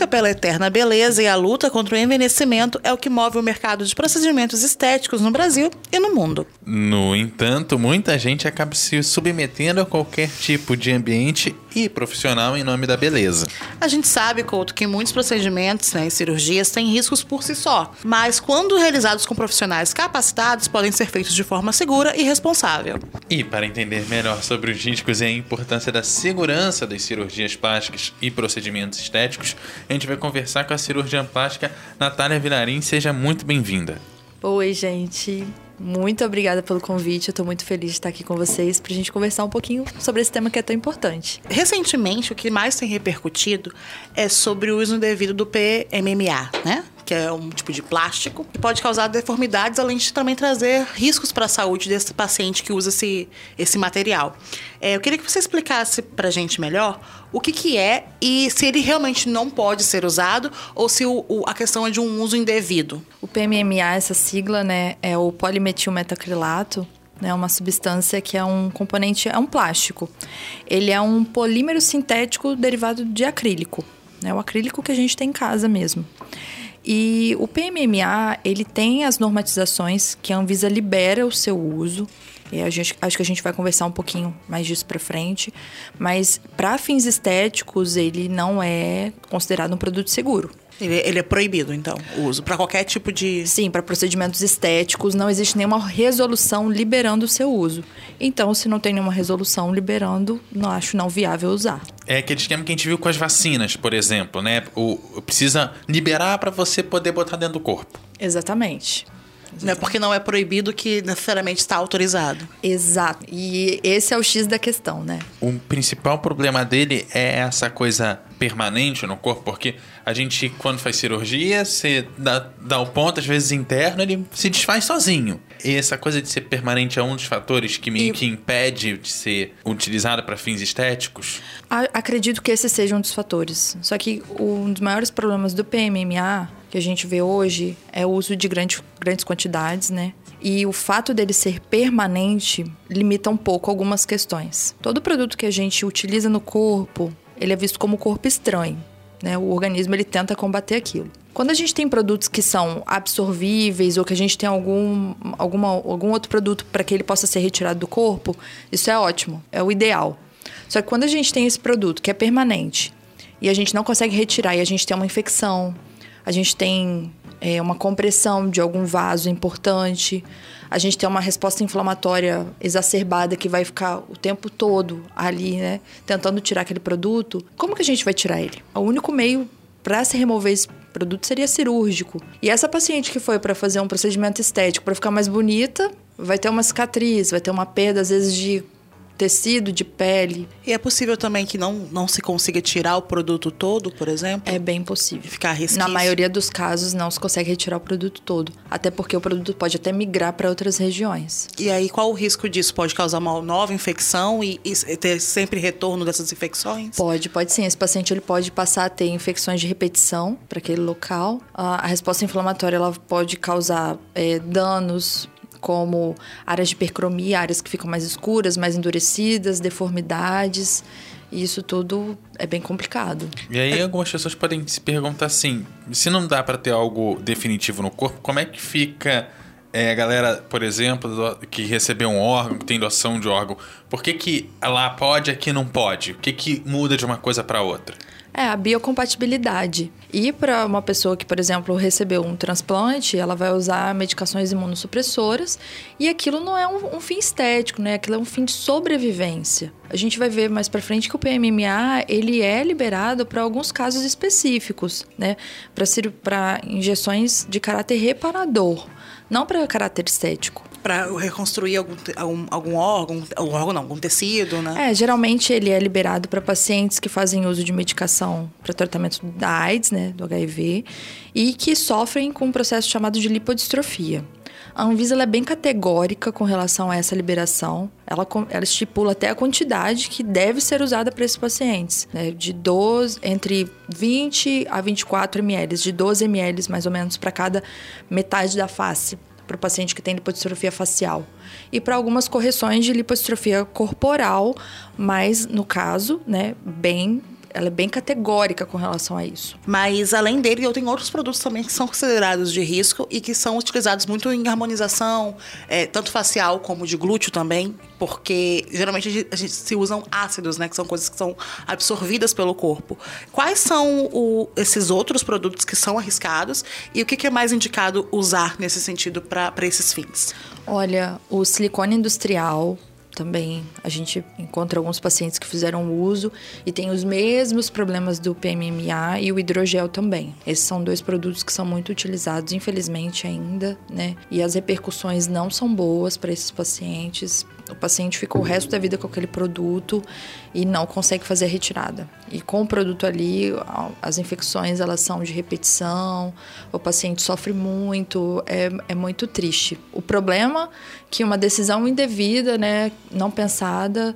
Busca pela eterna beleza e a luta contra o envelhecimento é o que move o mercado de procedimentos estéticos no Brasil e no mundo. No entanto, muita gente acaba se submetendo a qualquer tipo de ambiente e profissional em nome da beleza. A gente sabe, Couto, que muitos procedimentos né, e cirurgias têm riscos por si só, mas quando realizados com profissionais capacitados, podem ser feitos de forma segura e responsável. E para entender melhor sobre os riscos e a importância da segurança das cirurgias plásticas e procedimentos estéticos, a gente vai conversar com a cirurgiã plástica Natália Vilarim. Seja muito bem-vinda. Oi, gente. Muito obrigada pelo convite. Eu tô muito feliz de estar aqui com vocês pra gente conversar um pouquinho sobre esse tema que é tão importante. Recentemente, o que mais tem repercutido é sobre o uso indevido do PMMA, né? Que é um tipo de plástico que pode causar deformidades, além de também trazer riscos para a saúde desse paciente que usa esse, esse material. É, eu queria que você explicasse pra gente melhor o que, que é e se ele realmente não pode ser usado ou se o, o, a questão é de um uso indevido. O PMMA, essa sigla, né, é o polimetilmetacrilato, né, uma substância que é um componente, é um plástico. Ele é um polímero sintético derivado de acrílico, né, o acrílico que a gente tem em casa mesmo. E o PMMA, ele tem as normatizações que a Anvisa libera o seu uso. E a gente, acho que a gente vai conversar um pouquinho mais disso para frente. Mas para fins estéticos, ele não é considerado um produto seguro. Ele, ele é proibido, então, o uso para qualquer tipo de. Sim, para procedimentos estéticos não existe nenhuma resolução liberando o seu uso. Então, se não tem nenhuma resolução liberando, não acho não viável usar. É aquele esquema que a gente viu com as vacinas, por exemplo, né? O, precisa liberar para você poder botar dentro do corpo. Exatamente. Não é porque não é proibido que necessariamente está autorizado. Exato. E esse é o X da questão, né? O principal problema dele é essa coisa permanente no corpo, porque a gente, quando faz cirurgia, você dá, dá o ponto, às vezes interno, ele se desfaz sozinho. E essa coisa de ser permanente é um dos fatores que me e... que impede de ser utilizado para fins estéticos? Acredito que esse seja um dos fatores. Só que um dos maiores problemas do PMMA que a gente vê hoje é o uso de grandes, grandes quantidades, né? E o fato dele ser permanente limita um pouco algumas questões. Todo produto que a gente utiliza no corpo, ele é visto como corpo estranho. Né? O organismo ele tenta combater aquilo. Quando a gente tem produtos que são absorvíveis ou que a gente tem algum, alguma, algum outro produto para que ele possa ser retirado do corpo, isso é ótimo, é o ideal. Só que quando a gente tem esse produto que é permanente e a gente não consegue retirar e a gente tem uma infecção, a gente tem é, uma compressão de algum vaso importante, a gente tem uma resposta inflamatória exacerbada que vai ficar o tempo todo ali, né, tentando tirar aquele produto, como que a gente vai tirar ele? O único meio para se remover esse produto seria cirúrgico. E essa paciente que foi para fazer um procedimento estético para ficar mais bonita, vai ter uma cicatriz, vai ter uma perda às vezes de tecido, de pele. E é possível também que não, não se consiga tirar o produto todo, por exemplo? É bem possível. Ficar resquício. Na maioria dos casos não se consegue retirar o produto todo, até porque o produto pode até migrar para outras regiões. E aí qual o risco disso? Pode causar uma nova infecção e, e ter sempre retorno dessas infecções? Pode, pode sim. Esse paciente ele pode passar a ter infecções de repetição para aquele local. A, a resposta inflamatória ela pode causar é, danos como áreas de hipercromia, áreas que ficam mais escuras, mais endurecidas, deformidades. E isso tudo é bem complicado. E aí algumas pessoas podem se perguntar assim, se não dá para ter algo definitivo no corpo, como é que fica é, a galera, por exemplo, que recebeu um órgão, que tem doação de órgão, por que que lá pode, aqui não pode? O que que muda de uma coisa para outra? É, a biocompatibilidade. E para uma pessoa que, por exemplo, recebeu um transplante, ela vai usar medicações imunossupressoras e aquilo não é um, um fim estético, né? Aquilo é um fim de sobrevivência. A gente vai ver mais para frente que o PMMA ele é liberado para alguns casos específicos, né? Para injeções de caráter reparador não para caráter estético. Para reconstruir algum, algum, algum órgão, algum órgão não, algum tecido, né? É, geralmente ele é liberado para pacientes que fazem uso de medicação para tratamento da AIDS, né, do HIV, e que sofrem com um processo chamado de lipodistrofia. A Anvisa é bem categórica com relação a essa liberação. Ela, ela estipula até a quantidade que deve ser usada para esses pacientes, né? de 12, entre 20 a 24 ml, de 12 ml mais ou menos para cada metade da face para o paciente que tem lipodistrofia facial. E para algumas correções de lipodistrofia corporal, mas no caso, né, bem ela é bem categórica com relação a isso. Mas além dele, eu tenho outros produtos também que são considerados de risco e que são utilizados muito em harmonização, é, tanto facial como de glúteo também, porque geralmente a gente, a gente, se usam ácidos, né, que são coisas que são absorvidas pelo corpo. Quais são o, esses outros produtos que são arriscados e o que, que é mais indicado usar nesse sentido para esses fins? Olha, o silicone industrial também a gente encontra alguns pacientes que fizeram uso e tem os mesmos problemas do PMMA e o hidrogel também. Esses são dois produtos que são muito utilizados, infelizmente ainda, né? E as repercussões não são boas para esses pacientes. O paciente fica o resto da vida com aquele produto e não consegue fazer a retirada. E com o produto ali, as infecções elas são de repetição, o paciente sofre muito, é, é muito triste. O problema é que uma decisão indevida, né, não pensada,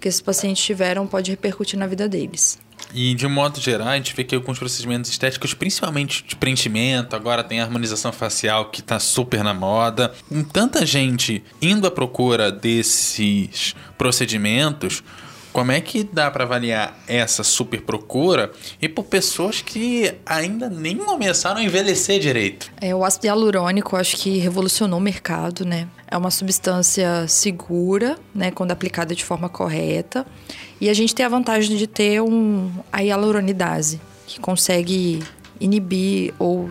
que esses pacientes tiveram pode repercutir na vida deles. E de um modo geral, a gente vê que alguns procedimentos estéticos, principalmente de preenchimento, agora tem a harmonização facial que está super na moda. Com tanta gente indo à procura desses procedimentos, como é que dá para avaliar essa super procura e por pessoas que ainda nem começaram a envelhecer direito? É, o ácido hialurônico acho que revolucionou o mercado, né? É uma substância segura, né, quando aplicada de forma correta. E a gente tem a vantagem de ter um, a hialuronidase, que consegue inibir ou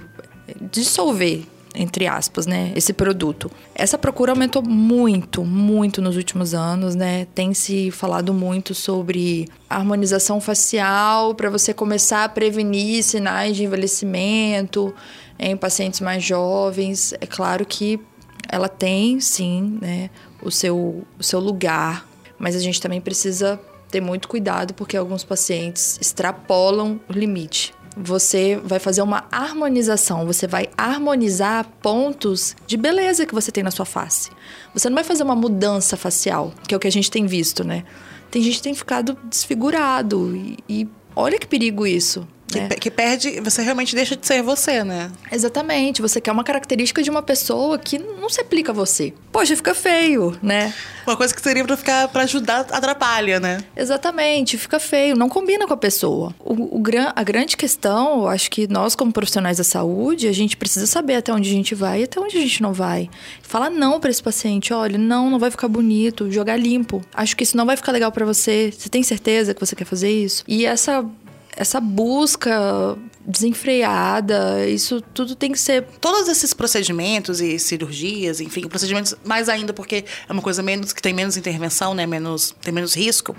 dissolver entre aspas, né, esse produto. Essa procura aumentou muito, muito nos últimos anos, né? Tem se falado muito sobre harmonização facial para você começar a prevenir sinais de envelhecimento em pacientes mais jovens. É claro que ela tem, sim, né, o seu, o seu lugar, mas a gente também precisa ter muito cuidado porque alguns pacientes extrapolam o limite você vai fazer uma harmonização, você vai harmonizar pontos de beleza que você tem na sua face. Você não vai fazer uma mudança facial, que é o que a gente tem visto, né? Tem gente que tem ficado desfigurado e, e olha que perigo isso. Que, né? que, perde, você realmente deixa de ser você, né? Exatamente. Você quer uma característica de uma pessoa que não se aplica a você. Poxa, fica feio, né? Uma coisa que seria para ficar para ajudar atrapalha, né? Exatamente, fica feio, não combina com a pessoa. O, o, a grande questão, eu acho que nós como profissionais da saúde, a gente precisa saber até onde a gente vai e até onde a gente não vai. Fala não para esse paciente, olha, não, não vai ficar bonito, jogar limpo. Acho que isso não vai ficar legal para você. Você tem certeza que você quer fazer isso? E essa essa busca desenfreada, isso tudo tem que ser. Todos esses procedimentos e cirurgias, enfim, procedimentos mais ainda porque é uma coisa menos que tem menos intervenção, né, menos tem menos risco.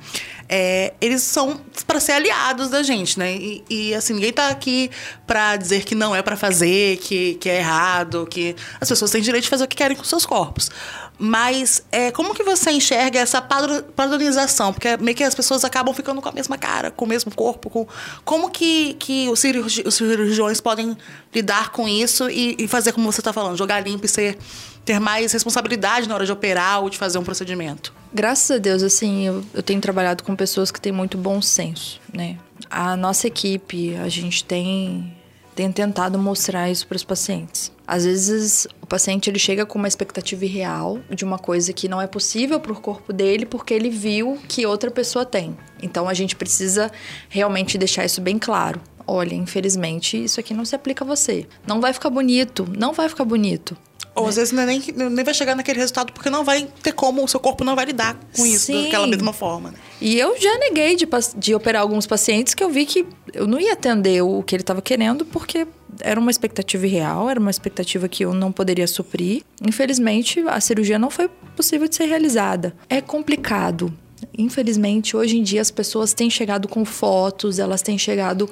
É, eles são para ser aliados da gente, né? E, e assim ninguém tá aqui para dizer que não é para fazer, que, que é errado, que as pessoas têm direito de fazer o que querem com seus corpos. Mas é, como que você enxerga essa padronização? Porque meio que as pessoas acabam ficando com a mesma cara, com o mesmo corpo. Com... Como que, que os, cirurgi os cirurgiões podem lidar com isso e, e fazer como você está falando, jogar limpo e ser, ter mais responsabilidade na hora de operar ou de fazer um procedimento? Graças a Deus, assim, eu, eu tenho trabalhado com pessoas que têm muito bom senso, né? A nossa equipe, a gente tem tem tentado mostrar isso para os pacientes. Às vezes o paciente ele chega com uma expectativa irreal de uma coisa que não é possível para o corpo dele porque ele viu que outra pessoa tem. Então a gente precisa realmente deixar isso bem claro. Olha, infelizmente isso aqui não se aplica a você. Não vai ficar bonito, não vai ficar bonito. Ou né? às vezes nem, nem vai chegar naquele resultado porque não vai ter como, o seu corpo não vai lidar com isso Sim. daquela mesma forma. Né? E eu já neguei de, de operar alguns pacientes que eu vi que eu não ia atender o que ele estava querendo porque era uma expectativa irreal, era uma expectativa que eu não poderia suprir. Infelizmente, a cirurgia não foi possível de ser realizada. É complicado. Infelizmente, hoje em dia as pessoas têm chegado com fotos, elas têm chegado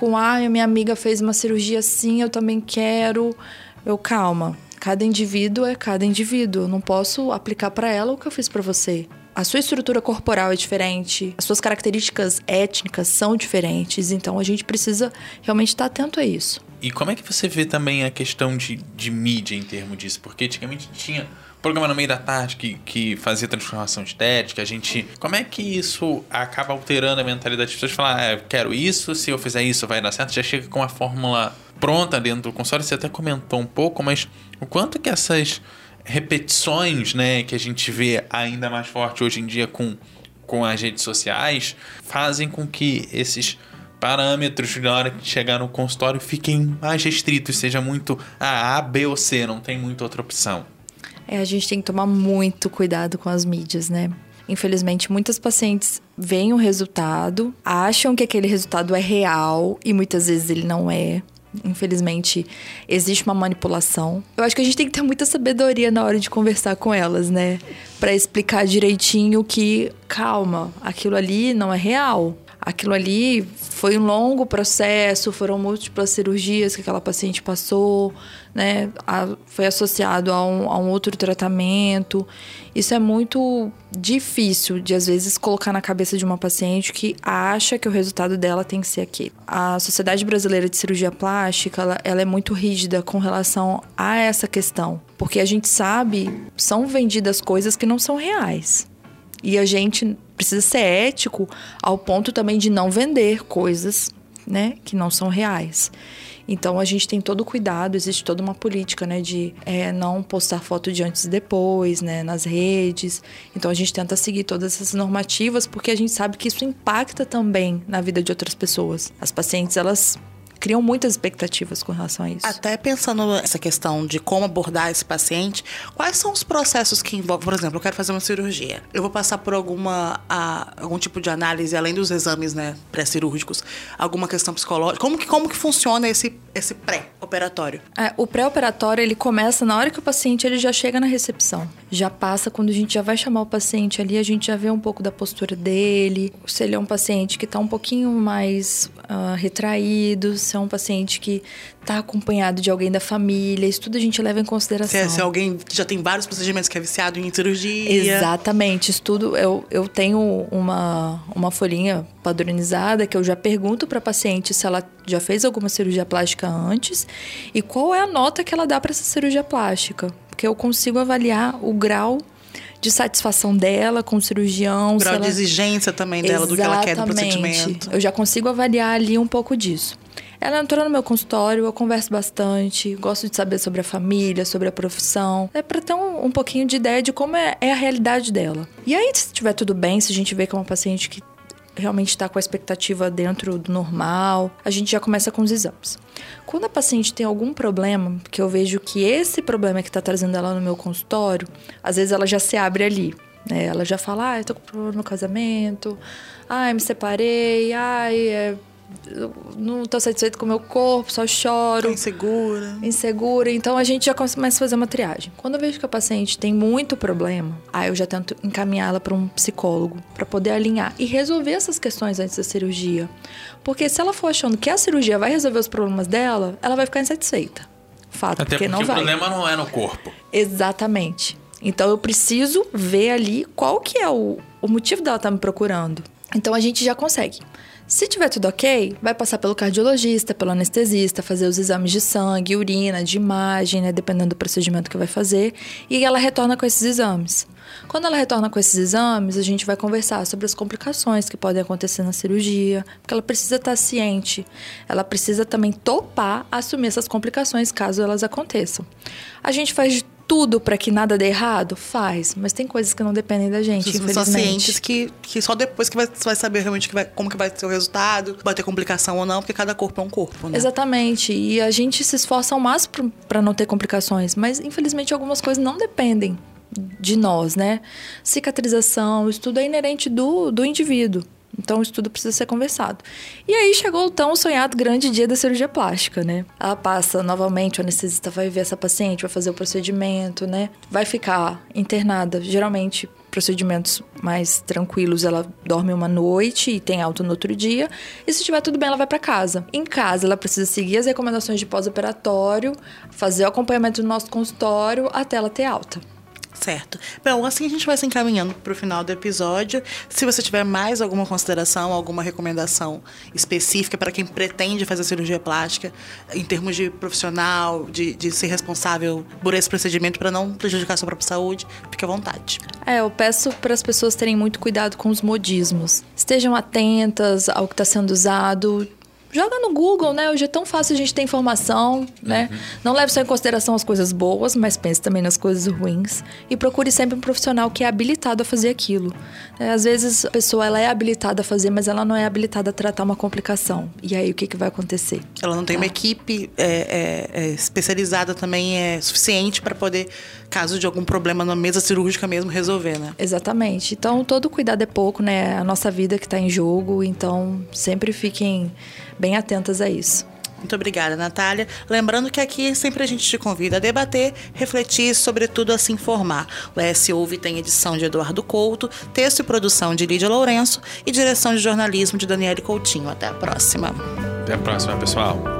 com ah, minha amiga fez uma cirurgia assim, eu também quero. Eu calma Cada indivíduo é cada indivíduo. Eu não posso aplicar para ela o que eu fiz para você. A sua estrutura corporal é diferente, as suas características étnicas são diferentes, então a gente precisa realmente estar atento a isso. E como é que você vê também a questão de, de mídia em termos disso? Porque antigamente tinha programa no meio da tarde que, que fazia transformação estética, a gente. Como é que isso acaba alterando a mentalidade das pessoas? Falar, ah, eu quero isso, se eu fizer isso vai dar certo, já chega com a fórmula pronta dentro do console. Você até comentou um pouco, mas o quanto que essas repetições, né, que a gente vê ainda mais forte hoje em dia com, com as redes sociais, fazem com que esses parâmetros na hora que chegar no consultório fiquem mais restritos, seja muito a, a B ou C, não tem muita outra opção. É, a gente tem que tomar muito cuidado com as mídias, né? Infelizmente, muitas pacientes veem o resultado, acham que aquele resultado é real e muitas vezes ele não é. Infelizmente, existe uma manipulação. Eu acho que a gente tem que ter muita sabedoria na hora de conversar com elas, né? Para explicar direitinho que, calma, aquilo ali não é real aquilo ali foi um longo processo, foram múltiplas cirurgias que aquela paciente passou, né? A, foi associado a um, a um outro tratamento. Isso é muito difícil de, às vezes, colocar na cabeça de uma paciente que acha que o resultado dela tem que ser aquele. A Sociedade Brasileira de Cirurgia Plástica, ela, ela é muito rígida com relação a essa questão. Porque a gente sabe, são vendidas coisas que não são reais. E a gente precisa ser ético ao ponto também de não vender coisas, né, que não são reais. Então a gente tem todo o cuidado, existe toda uma política, né, de é, não postar foto de antes e depois, né, nas redes. Então a gente tenta seguir todas essas normativas porque a gente sabe que isso impacta também na vida de outras pessoas. As pacientes elas criam muitas expectativas com relação a isso. Até pensando nessa questão de como abordar esse paciente, quais são os processos que envolvem, por exemplo, eu quero fazer uma cirurgia. Eu vou passar por alguma a, algum tipo de análise além dos exames, né, pré-cirúrgicos, alguma questão psicológica. Como que como que funciona esse esse pré-operatório? É, o pré-operatório ele começa na hora que o paciente ele já chega na recepção. Já passa quando a gente já vai chamar o paciente ali, a gente já vê um pouco da postura dele, se ele é um paciente que está um pouquinho mais uh, retraído, se é um paciente que está acompanhado de alguém da família, isso tudo a gente leva em consideração. Se é, se é alguém que já tem vários procedimentos, que é viciado em cirurgia. Exatamente, isso tudo. Eu, eu tenho uma, uma folhinha padronizada que eu já pergunto para a paciente se ela já fez alguma cirurgia plástica antes e qual é a nota que ela dá para essa cirurgia plástica. Porque eu consigo avaliar o grau de satisfação dela com o cirurgião. O grau ela... de exigência também dela, Exatamente. do que ela quer do procedimento. Eu já consigo avaliar ali um pouco disso. Ela entrou no meu consultório, eu converso bastante, gosto de saber sobre a família, sobre a profissão, é para ter um, um, pouquinho de ideia de como é, é a realidade dela. E aí, se tiver tudo bem, se a gente vê que é uma paciente que realmente está com a expectativa dentro do normal, a gente já começa com os exames. Quando a paciente tem algum problema, que eu vejo que esse problema que está trazendo ela no meu consultório, às vezes ela já se abre ali. Né? Ela já fala, ah, eu tô com problema no casamento, ai, me separei, ai, é não estou satisfeito com o meu corpo, só choro. Tô insegura. Insegura. Então a gente já começa a fazer uma triagem. Quando eu vejo que a paciente tem muito problema, aí eu já tento encaminhá-la para um psicólogo para poder alinhar e resolver essas questões antes da cirurgia. Porque se ela for achando que a cirurgia vai resolver os problemas dela, ela vai ficar insatisfeita. Fato, Até porque, porque não o vai. problema não é no corpo. Exatamente. Então eu preciso ver ali qual que é o, o motivo dela estar tá me procurando. Então a gente já consegue. Se tiver tudo ok, vai passar pelo cardiologista, pelo anestesista, fazer os exames de sangue, urina, de imagem, né, dependendo do procedimento que vai fazer, e ela retorna com esses exames. Quando ela retorna com esses exames, a gente vai conversar sobre as complicações que podem acontecer na cirurgia, porque ela precisa estar ciente, ela precisa também topar assumir essas complicações caso elas aconteçam. A gente faz tudo para que nada dê errado? Faz, mas tem coisas que não dependem da gente, infelizmente. São cientes que, que só depois que vai, você vai saber realmente que vai, como que vai ser o resultado, vai ter complicação ou não, porque cada corpo é um corpo, né? Exatamente. E a gente se esforça ao máximo para não ter complicações, mas infelizmente algumas coisas não dependem de nós, né? Cicatrização, isso tudo é inerente do, do indivíduo. Então, isso tudo precisa ser conversado. E aí chegou o tão sonhado grande dia da cirurgia plástica, né? Ela passa novamente, o anestesista vai ver essa paciente, vai fazer o procedimento, né? Vai ficar internada, geralmente procedimentos mais tranquilos, ela dorme uma noite e tem alta no outro dia. E se estiver tudo bem, ela vai para casa. Em casa, ela precisa seguir as recomendações de pós-operatório, fazer o acompanhamento do nosso consultório até ela ter alta. Certo. Bom, assim a gente vai se encaminhando para o final do episódio. Se você tiver mais alguma consideração, alguma recomendação específica para quem pretende fazer cirurgia plástica, em termos de profissional, de, de ser responsável por esse procedimento para não prejudicar a sua própria saúde, fique à vontade. É, eu peço para as pessoas terem muito cuidado com os modismos. Estejam atentas ao que está sendo usado joga no Google, né? Hoje é tão fácil a gente ter informação, né? Uhum. Não leve só em consideração as coisas boas, mas pense também nas coisas ruins. E procure sempre um profissional que é habilitado a fazer aquilo. É, às vezes a pessoa ela é habilitada a fazer, mas ela não é habilitada a tratar uma complicação. E aí o que, que vai acontecer? Ela não tem tá? uma equipe é, é, é, especializada também é suficiente para poder, caso de algum problema na mesa cirúrgica mesmo, resolver, né? Exatamente. Então todo cuidado é pouco, né? A nossa vida que está em jogo. Então sempre fiquem bem atentas a isso. Muito obrigada, Natália. Lembrando que aqui sempre a gente te convida a debater, refletir e, sobretudo, a se informar. O ES Ouve tem edição de Eduardo Couto, texto e produção de Lídia Lourenço e direção de jornalismo de Daniele Coutinho. Até a próxima. Até a próxima, pessoal.